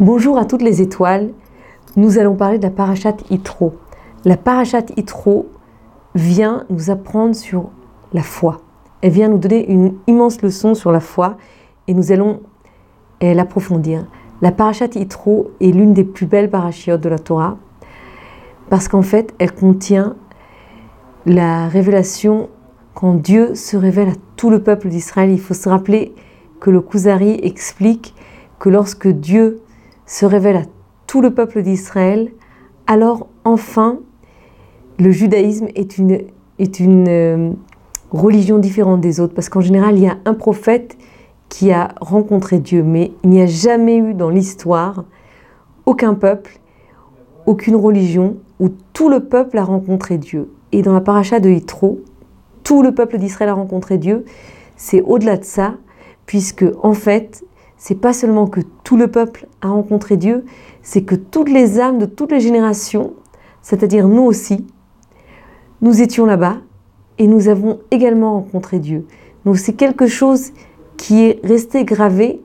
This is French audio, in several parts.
Bonjour à toutes les étoiles. Nous allons parler de la parachat Itro. La parachat Itro vient nous apprendre sur la foi. Elle vient nous donner une immense leçon sur la foi et nous allons l'approfondir. La parachat Itro est l'une des plus belles parachiotes de la Torah parce qu'en fait, elle contient la révélation quand Dieu se révèle à tout le peuple d'Israël. Il faut se rappeler que le Kuzari explique que lorsque Dieu se révèle à tout le peuple d'Israël, alors enfin le judaïsme est une, euh, religion différente des autres. Parce qu'en général, il y a un prophète qui a rencontré Dieu, mais il n'y a jamais eu dans l'histoire aucun peuple, aucune religion où tout le peuple a rencontré Dieu. Et dans la paracha de Yitro, tout le peuple d'Israël a rencontré Dieu. C'est au-delà de ça, puisque en fait, c'est pas seulement que tout le peuple a rencontré Dieu, c'est que toutes les âmes de toutes les générations, c'est-à-dire nous aussi, nous étions là-bas et nous avons également rencontré Dieu. Donc c'est quelque chose qui est resté gravé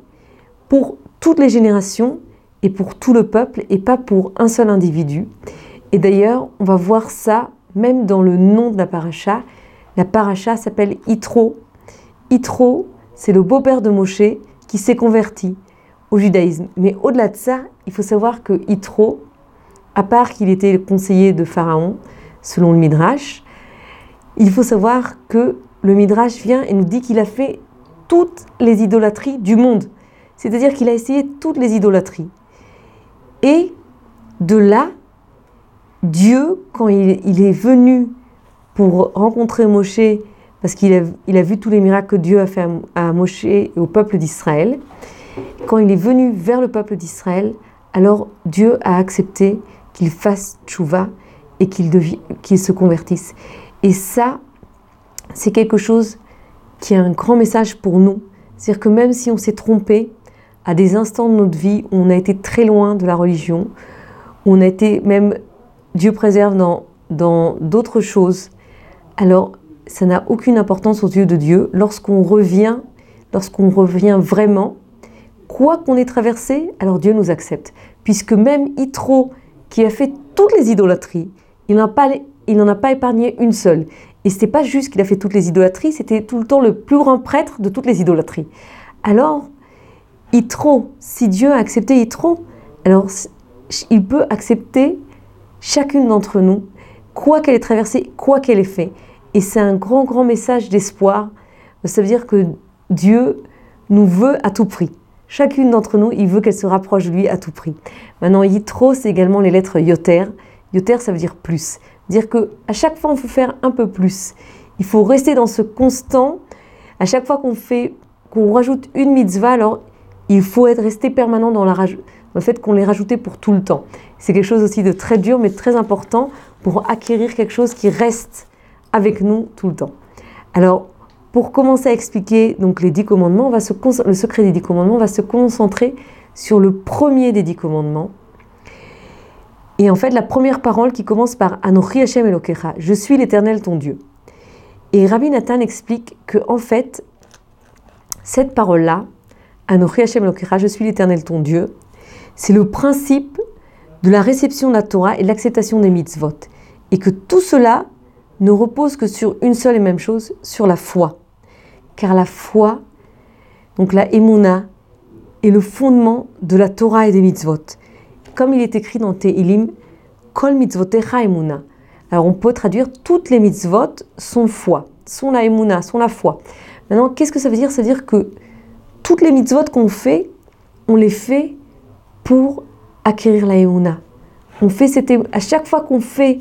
pour toutes les générations et pour tout le peuple et pas pour un seul individu. Et d'ailleurs, on va voir ça même dans le nom de la paracha. La paracha s'appelle Itro. Itro, c'est le beau-père de Moshe qui s'est converti au judaïsme. Mais au-delà de ça, il faut savoir que Yitro, à part qu'il était le conseiller de Pharaon, selon le Midrash, il faut savoir que le Midrash vient et nous dit qu'il a fait toutes les idolâtries du monde. C'est-à-dire qu'il a essayé toutes les idolâtries. Et de là, Dieu, quand il, est venu pour rencontrer Moshe parce qu'il a, vu tous les miracles que Dieu a fait à, Moshe et au peuple d'Israël. Quand il est venu vers le peuple d'Israël, alors Dieu a accepté qu'il fasse tchouva et qu'il se convertisse. Et ça, c'est quelque chose qui est un grand message pour nous. C'est-à-dire que même si on s'est trompé à des instants de notre vie où on a été très loin de la religion, on a été même, Dieu préserve dans d'autres choses, alors ça n'a aucune importance aux yeux de Dieu. Lorsqu'on revient, lorsqu'on revient vraiment, quoi qu'on ait traversé, alors Dieu nous accepte. Puisque même Yitro, qui a fait toutes les idolâtries, il n'en a pas, a pas épargné une seule. Et ce n'était pas juste qu'il a fait toutes les idolâtries, c'était tout le temps le plus grand prêtre de toutes les idolâtries. Alors, Yitro, si Dieu a accepté Yitro, alors il peut accepter chacune d'entre nous, quoi qu'elle ait traversé, quoi qu'elle ait fait. Et c'est un grand, grand message d'espoir. Ça veut dire que Dieu nous veut à tout prix. Chacune d'entre nous, il veut qu'elle se rapproche de lui à tout prix. Maintenant, Yitro, c'est également les lettres Yoter. Yoter, ça veut dire plus. Dire que à chaque fois, on faut faire un peu plus. Il faut rester dans ce constant. À chaque fois qu'on fait, qu'on rajoute une mitzvah, alors il faut être resté permanent dans, la, le fait qu'on l'ait rajouté pour tout le temps. C'est quelque chose aussi de très dur, mais très important pour acquérir quelque chose qui reste avec nous tout le temps. Alors, pour commencer à expliquer donc les dix commandements, on va se, le secret des dix commandements, on va se concentrer sur le premier des dix commandements. Et en fait, la première parole qui commence par Anochi Hashem Elokecha, je suis l'Éternel ton Dieu. Et Rabbi Nathan explique que en fait, cette parole-là, Anochi Hashem Elokecha, je suis l'Éternel ton Dieu, c'est le principe de la réception de la Torah et de l'acceptation des mitzvot. Et que tout cela ne repose que sur une seule et même chose, sur la foi. Car la foi, donc la emuna, est le fondement de la Torah et des mitzvot. Comme il est écrit dans Tehilim, Kol mitzvotecha emuna. Alors on peut traduire toutes les mitzvot sont foi, sont la emuna, sont la foi. Maintenant, qu'est-ce que ça veut dire? Ça veut dire que toutes les mitzvot qu'on fait, on les fait pour acquérir la emuna. On fait à chaque fois qu'on fait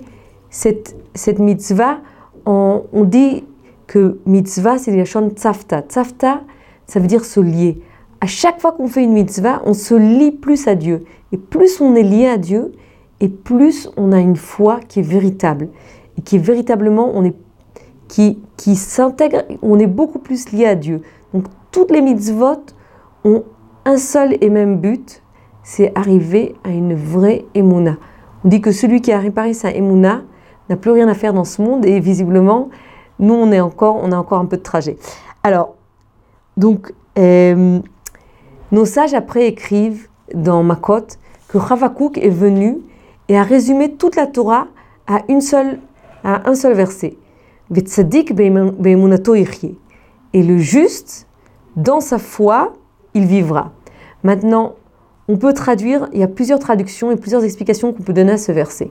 cette, cette mitzvah, on, dit que mitzvah, c'est la chante tzafta. Tzafta, ça veut dire se lier. À chaque fois qu'on fait une mitzvah, on se lie plus à Dieu. Et plus on est lié à Dieu, et plus on a une foi qui est véritable. Et qui est véritablement, on est, qui, qui s'intègre, on est beaucoup plus lié à Dieu. Donc toutes les mitzvot ont un seul et même but, c'est arriver à une vraie emuna. On dit que celui qui a réparé sa emuna, n'a plus rien à faire dans ce monde et visiblement, nous, on, est encore, on a encore un peu de trajet. Alors, donc, euh, nos sages après écrivent dans Makot que Ravakouk est venu et a résumé toute la Torah à, une seule, à un seul verset. Et le juste, dans sa foi, il vivra. Maintenant, on peut traduire, il y a plusieurs traductions et plusieurs explications qu'on peut donner à ce verset.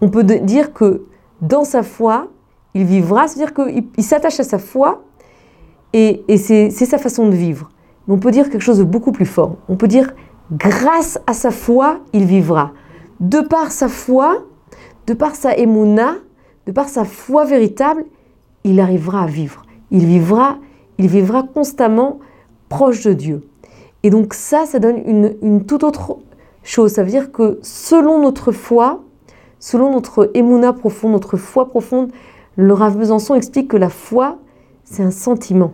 On peut dire que dans sa foi, il vivra, c'est-à-dire qu'il s'attache à sa foi et, c'est sa façon de vivre. Mais on peut dire quelque chose de beaucoup plus fort. On peut dire, grâce à sa foi, il vivra. De par sa foi, de par sa émouna, de par sa foi véritable, il arrivera à vivre. Il vivra, il vivra constamment proche de Dieu. Et donc ça, ça donne une, toute autre chose. Ça veut dire que selon notre foi, selon notre émouna profonde, notre foi profonde, le Rav Besançon explique que la foi, c'est un sentiment.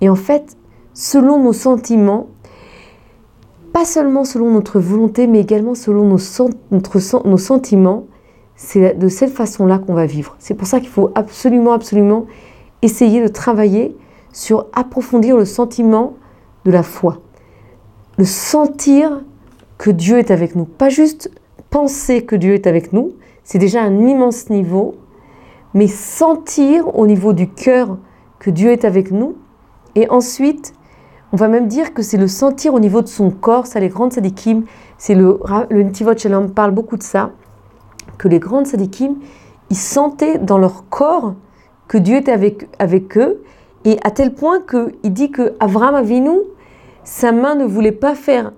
Et en fait, selon nos sentiments, pas seulement selon notre volonté, mais également selon nos, notre, nos sentiments, c'est de cette façon-là qu'on va vivre. C'est pour ça qu'il faut absolument, absolument essayer de travailler sur approfondir le sentiment de la foi. Le sentir que Dieu est avec nous. Pas juste penser que Dieu est avec nous, c'est déjà un immense niveau, mais sentir au niveau du cœur que Dieu est avec nous. Et ensuite, on va même dire que c'est le sentir au niveau de son corps, ça les grandes sadikim, c'est le, le Ntivot Shalom parle beaucoup de ça, que les grandes sadikim, ils sentaient dans leur corps que Dieu était avec, avec eux, et à tel point qu'il dit que Avram Avinu, sa main ne voulait pas faire,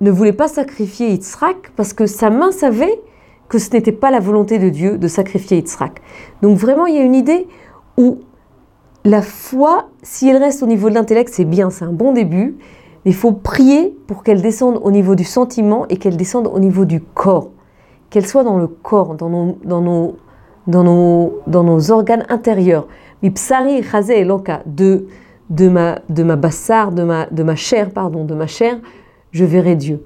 ne voulait pas sacrifier Yitzhak, parce que sa main savait que ce n'était pas la volonté de Dieu de sacrifier Yitzhak. Donc vraiment, il y a une idée où la foi, si elle reste au niveau de l'intellect, c'est bien, c'est un bon début, mais il faut prier pour qu'elle descende au niveau du sentiment et qu'elle descende au niveau du corps, qu'elle soit dans le corps, dans nos, dans nos, dans nos, dans nos organes intérieurs. Mipsari et loka, de, de ma, de bassar, de ma, de ma chair, pardon, de ma chair, je verrai Dieu.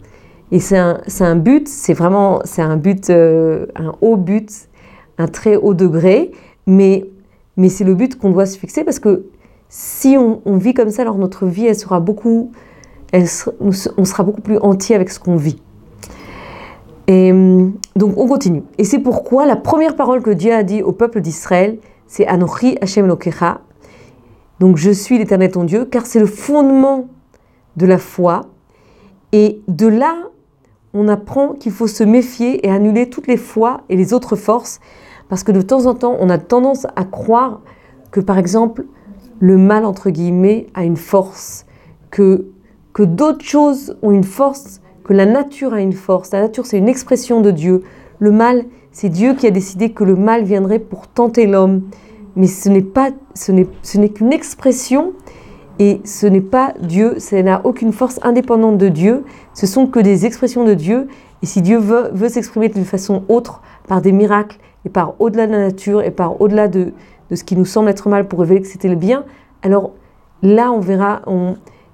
Et c'est un, un, but, c'est vraiment, c'est un but, euh, un haut but, un très haut degré, mais mais c'est le but qu'on doit se fixer parce que si on, vit comme ça, alors notre vie, elle sera beaucoup, elle, on sera beaucoup plus entier avec ce qu'on vit. Et donc on continue. Et c'est pourquoi la première parole que Dieu a dit au peuple d'Israël, c'est Anochi Hashem Lokecha. Donc je suis l'Éternel ton Dieu, car c'est le fondement de la foi. Et de là, on apprend qu'il faut se méfier et annuler toutes les foi et les autres forces parce que de temps en temps, on a tendance à croire que, par exemple, le mal, entre guillemets, a une force, que, que d'autres choses ont une force, que la nature a une force. La nature, c'est une expression de Dieu. Le mal, c'est Dieu qui a décidé que le mal viendrait pour tenter l'homme. Mais ce n'est pas, ce n'est, ce n'est qu'une expression et ce n'est pas Dieu, ça n'a aucune force indépendante de Dieu, ce sont que des expressions de Dieu. Et si Dieu veut, veut s'exprimer d'une façon autre, par des miracles, et par au-delà de la nature et par au-delà de, ce qui nous semble être mal pour révéler que c'était le bien, alors là on verra,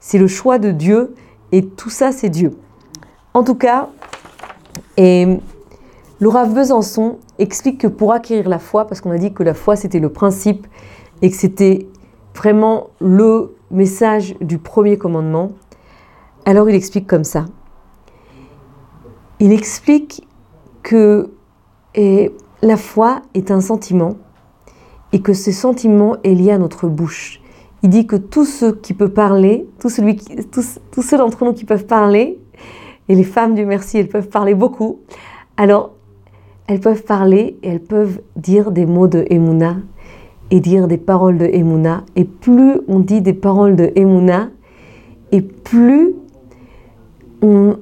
c'est le choix de Dieu et tout ça c'est Dieu. En tout cas, et Laura Besançon explique que pour acquérir la foi, parce qu'on a dit que la foi c'était le principe et que c'était vraiment le message du premier commandement, alors il explique comme ça. Il explique que et la foi est un sentiment et que ce sentiment est lié à notre bouche. Il dit que tous ceux qui peuvent parler, tous, ceux d'entre nous qui peuvent parler, et les femmes du merci, elles peuvent parler beaucoup, alors elles peuvent parler et elles peuvent dire des mots de Emouna et dire des paroles de Emouna. Et plus on dit des paroles de Emouna, et plus on,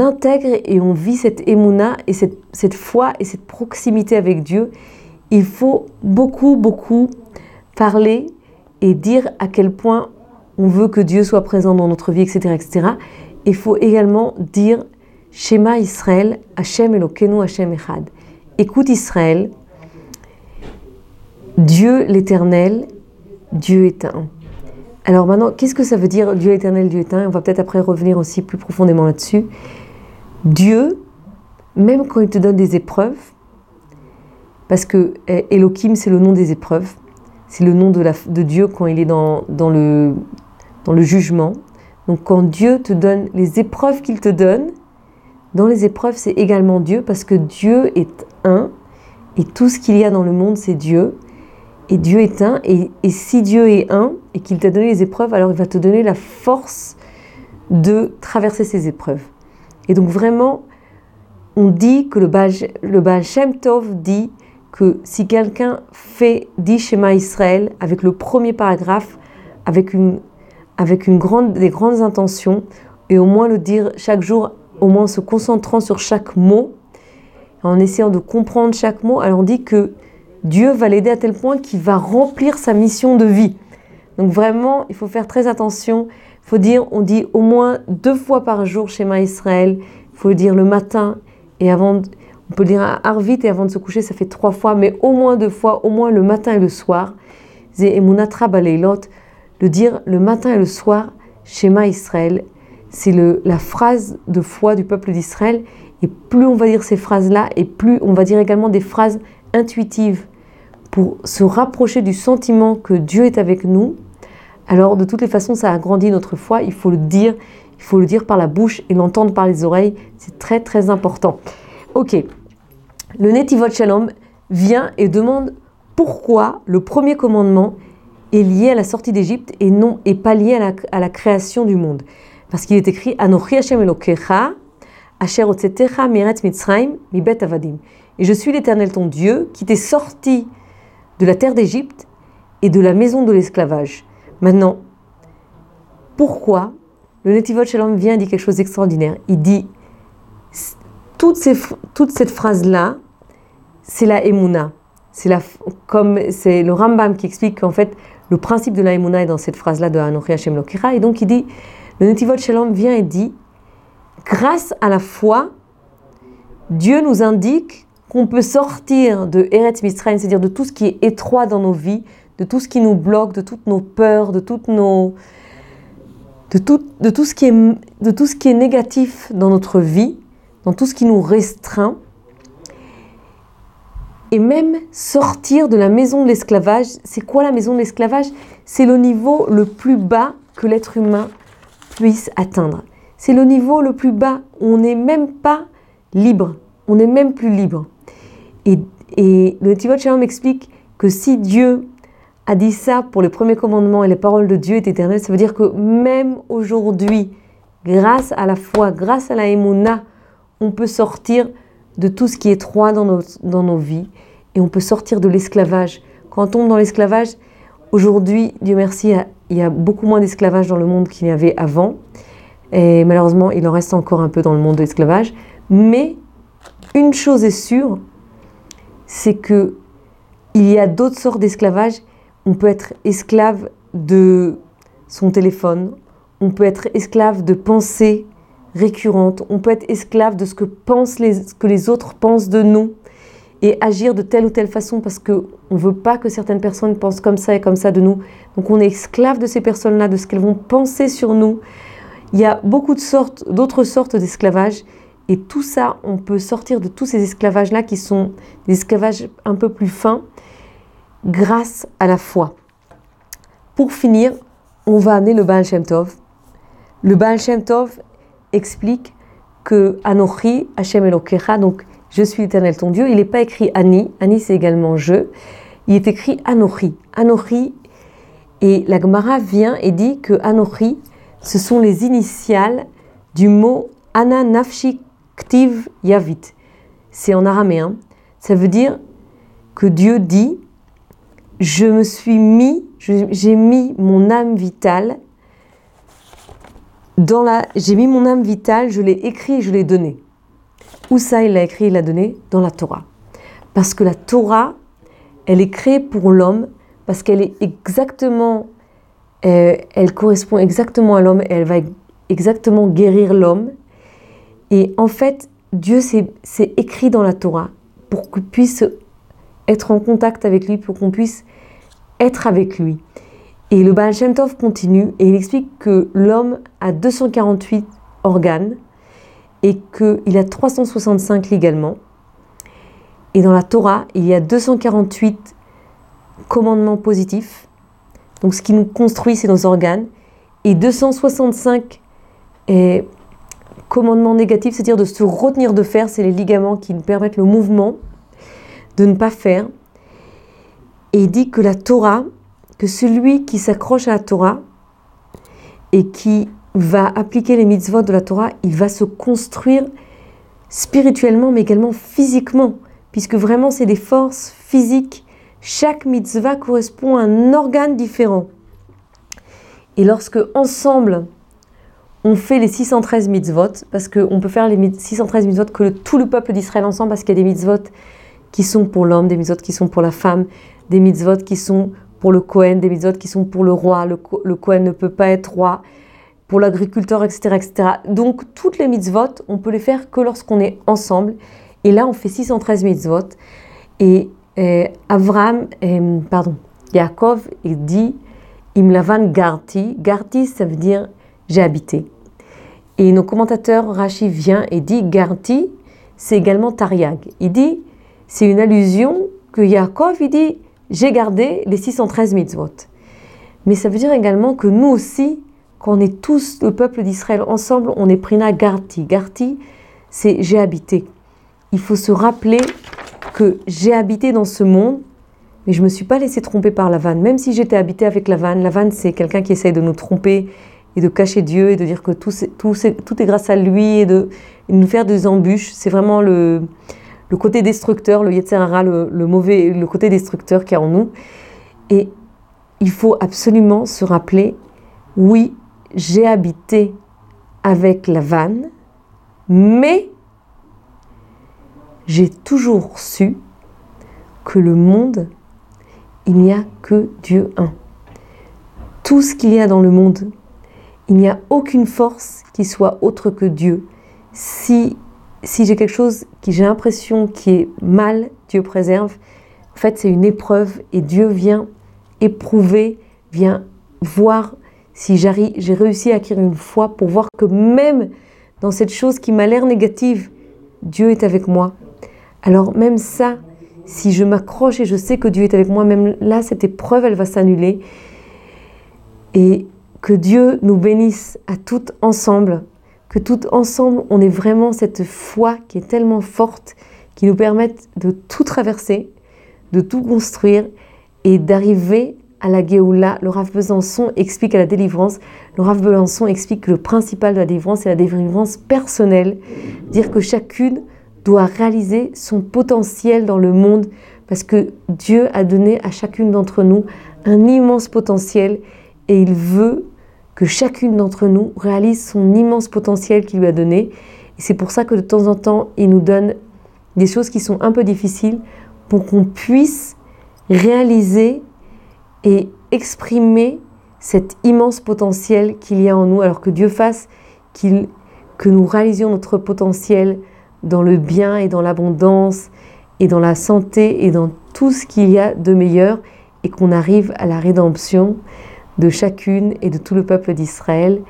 intègre et on vit cette émouna et cette, cette, foi et cette proximité avec Dieu, il faut beaucoup, beaucoup parler et dire à quel point on veut que Dieu soit présent dans notre vie, etc. etc. Il faut également dire Shema Israël, Hashem Elokeinu, Hashem Echad. Écoute Israël, Dieu l'Éternel, Dieu est un. Alors maintenant, qu'est-ce que ça veut dire Dieu éternel, Dieu éteint On va peut-être après revenir aussi plus profondément là-dessus. Dieu, même quand il te donne des épreuves, parce que eh, Elohim, c'est le nom des épreuves, c'est le nom de, Dieu quand il est dans, dans, le, dans le jugement, Donc quand Dieu te donne les épreuves qu'il te donne, dans les épreuves, c'est également Dieu parce que Dieu est un et tout ce qu'il y a dans le monde, c'est Dieu. Et Dieu est un. Et, si Dieu est un et qu'il t'a donné les épreuves, alors il va te donner la force de traverser ces épreuves. Et donc vraiment, on dit que le Baal, Shem Tov dit que si quelqu'un fait dit Shema Israël avec le premier paragraphe, avec, une, avec une grande, des grandes intentions, et au moins le dire chaque jour, au moins en se concentrant sur chaque mot, en essayant de comprendre chaque mot, alors on dit que Dieu va l'aider à tel point qu'il va remplir sa mission de vie. Donc vraiment, il faut faire très attention. Il faut dire, on dit au moins deux fois par jour Shema Israël. Il faut le dire le matin et avant. On peut le dire à Arvit et avant de se coucher, ça fait trois fois, mais au moins deux fois, au moins le matin et le soir. Le dire le matin et le soir, Shema Israël, c'est la phrase de foi du peuple d'Israël. Et plus on va dire ces phrases-là, et plus on va dire également des phrases intuitives pour se rapprocher du sentiment que Dieu est avec nous, alors de toutes les façons, ça agrandit notre foi. Il faut le dire, il faut le dire par la bouche et l'entendre par les oreilles. C'est très très important. Ok, le Netivot Shalom vient et demande pourquoi le premier commandement est lié à la sortie d'Égypte et non et pas lié à la, création du monde. Parce qu'il est écrit Anochi Hashem Elokecha, Asher Miretz Mitzrayim, Mibet Avadim. Et je suis l'Éternel ton Dieu qui t'est sorti de la terre d'Égypte et de la maison de l'esclavage. Maintenant, pourquoi le Netivot Shalom vient et dit quelque chose d'extraordinaire? Il dit toute, cette phrase-là, c'est la Emouna. C'est la, comme c'est le Rambam qui explique qu'en fait le principe de la Emouna est dans cette phrase-là de Anochi Hashem Lokira. Et donc il dit, le Netivot Shalom vient et dit, grâce à la foi, Dieu nous indique qu'on peut sortir de Eretz Mitzrayim, c'est-à-dire de tout ce qui est étroit dans nos vies, de tout ce qui nous bloque, de toutes nos peurs, de tout, ce, qui est, négatif dans notre vie, dans tout ce qui nous restreint, et même sortir de la maison de l'esclavage. C'est quoi la maison de l'esclavage? C'est le niveau le plus bas que l'être humain puisse atteindre. C'est le niveau le plus bas on n'est même pas libre, on n'est même plus libre. Et, le Tivot Shalom explique que si Dieu a dit ça pour le premier commandement et les paroles de Dieu est éternel, ça veut dire que même aujourd'hui, grâce à la foi, grâce à la émouna, on peut sortir de tout ce qui est étroit dans nos, dans nos vies et on peut sortir de l'esclavage. Quand on tombe dans l'esclavage, aujourd'hui, Dieu merci, il y a beaucoup moins d'esclavage dans le monde qu'il y avait avant. Et malheureusement, il en reste encore un peu dans le monde de l'esclavage. Mais une chose est sûre, c'est que il y a d'autres sortes d'esclavage on peut être esclave de son téléphone, on peut être esclave de pensées récurrentes, on peut être esclave de ce que, pensent les, que les autres pensent de nous et agir de telle ou telle façon parce qu'on ne veut pas que certaines personnes pensent comme ça et comme ça de nous. Donc on est esclave de ces personnes-là, de ce qu'elles vont penser sur nous. Il y a beaucoup sortes, d'autres sortes d'esclavage et tout ça, on peut sortir de tous ces esclavages-là qui sont des esclavages un peu plus fins grâce à la foi. Pour finir, on va amener le Baal Shem Tov. Le Baal Shem Tov explique que Anochi, Hashem Elokecha, donc je suis l'éternel ton Dieu, il n'est pas écrit Ani, Ani c'est également je, il est écrit Anochi. Anochi, et la Gemara vient et dit que Anochi, ce sont les initiales du mot Ana Nafshi C'est en araméen. Ça veut dire que Dieu dit je me suis mis, j'ai mis mon âme vitale dans la, j'ai mis mon âme vitale, je l'ai écrit je l'ai donné. Où ça, il l'a écrit, il l'a donné? Dans la Torah. Parce que la Torah, elle est créée pour l'homme, parce qu'elle est exactement, euh, elle correspond exactement à l'homme, elle va exactement guérir l'homme. Et en fait, Dieu s'est écrit dans la Torah pour qu'on puisse être en contact avec lui, pour qu'on puisse être avec lui. Et le Baal Shem Tov continue et il explique que l'homme a 248 organes et qu'il a 365 légalement. Et dans la Torah, il y a 248 commandements positifs. Donc ce qui nous construit, c'est nos organes. Et 265 est commandement négatif, c'est-à-dire de se retenir de faire, c'est les ligaments qui nous permettent le mouvement, de ne pas faire. Et il dit que la Torah, que celui qui s'accroche à la Torah et qui va appliquer les mitzvot de la Torah, il va se construire spirituellement, mais également physiquement, puisque vraiment c'est des forces physiques. Chaque mitzvah correspond à un organe différent. Et lorsque ensemble, on fait les 613 mitzvot, parce qu'on peut faire les 613 mitzvot que tout le peuple d'Israël ensemble, parce qu'il y a des mitzvot qui sont pour l'homme, des mitzvot qui sont pour la femme, des mitzvot qui sont pour le Kohen, des mitzvot qui sont pour le roi. Le, le Kohen ne peut pas être roi, pour l'agriculteur, etc., etc. Donc toutes les mitzvot, on peut les faire que lorsqu'on est ensemble. Et là, on fait 613 mitzvot. Et, et Avram, pardon, Yaakov, dit Imlavan Garti. Garti, ça veut dire j'ai habité. Et nos commentateurs, Rashi vient et dit Garti, c'est également Tariag. Il dit c'est une allusion que Yaakov, il dit j'ai gardé les 613 mitzvot. Mais ça veut dire également que nous aussi, quand est tous le peuple d'Israël ensemble, on est Prina Garti. Garti, c'est j'ai habité. Il faut se rappeler que j'ai habité dans ce monde, mais je ne me suis pas laissé tromper par la vanne. Même si j'étais habité avec la vanne, la vanne c'est quelqu'un qui essaye de nous tromper et de cacher Dieu et de dire que tout, est grâce à lui et de, nous faire des embûches. C'est vraiment le, côté destructeur, le Yetzerara, le, le mauvais, le côté destructeur qui est en nous. Et il faut absolument se rappeler, oui, j'ai habité avec la vanne, mais j'ai toujours su que le monde, il n'y a que Dieu un. Tout ce qu'il y a dans le monde, il n'y a aucune force qui soit autre que Dieu. Si, si j'ai quelque chose qui j'ai l'impression qui est mal, Dieu préserve. En fait, c'est une épreuve et Dieu vient éprouver, vient voir si j'ai réussi à acquérir une foi pour voir que même dans cette chose qui m'a l'air négative, Dieu est avec moi. Alors même ça, si je m'accroche et je sais que Dieu est avec moi, même là, cette épreuve, elle va s'annuler. Et que Dieu nous bénisse à toutes ensemble, que toutes ensemble, on ait vraiment cette foi qui est tellement forte, qui nous permette de tout traverser, de tout construire et d'arriver à la Géoula, le Rav Besançon explique à la délivrance, le Rav Besançon explique que le principal de la délivrance, c'est la délivrance personnelle, dire que chacune doit réaliser son potentiel dans le monde, parce que Dieu a donné à chacune d'entre nous un immense potentiel, et il veut que chacune d'entre nous réalise son immense potentiel qu'il lui a donné. Et c'est pour ça que de temps en temps, il nous donne des choses qui sont un peu difficiles pour qu'on puisse réaliser et exprimer cet immense potentiel qu'il y a en nous, alors que Dieu fasse que nous réalisions notre potentiel dans le bien et dans l'abondance et dans la santé et dans tout ce qu'il y a de meilleur et qu'on arrive à la rédemption de chacune et de tout le peuple d'Israël.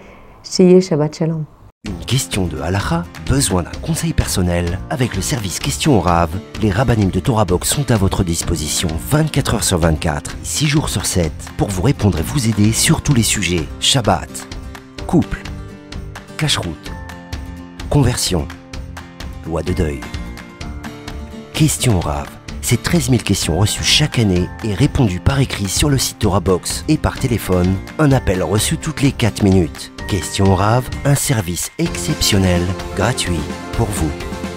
Sheye Shabbat Shalom. Une question de halacha, besoin d'un conseil personnel Avec le service Question au Rav, les rabbinim de Torah Box sont à votre disposition 24 h sur 24, 6 jours sur 7 pour vous répondre et vous aider sur tous les sujets Shabbat, couple, cache-route, conversion, loi de deuil. Question au Rav, c'est 13 000 questions reçues chaque année et répondues par écrit sur le site Torah Box et par téléphone, un appel reçu toutes les 4 minutes. Question Rave, un service exceptionnel, gratuit pour vous.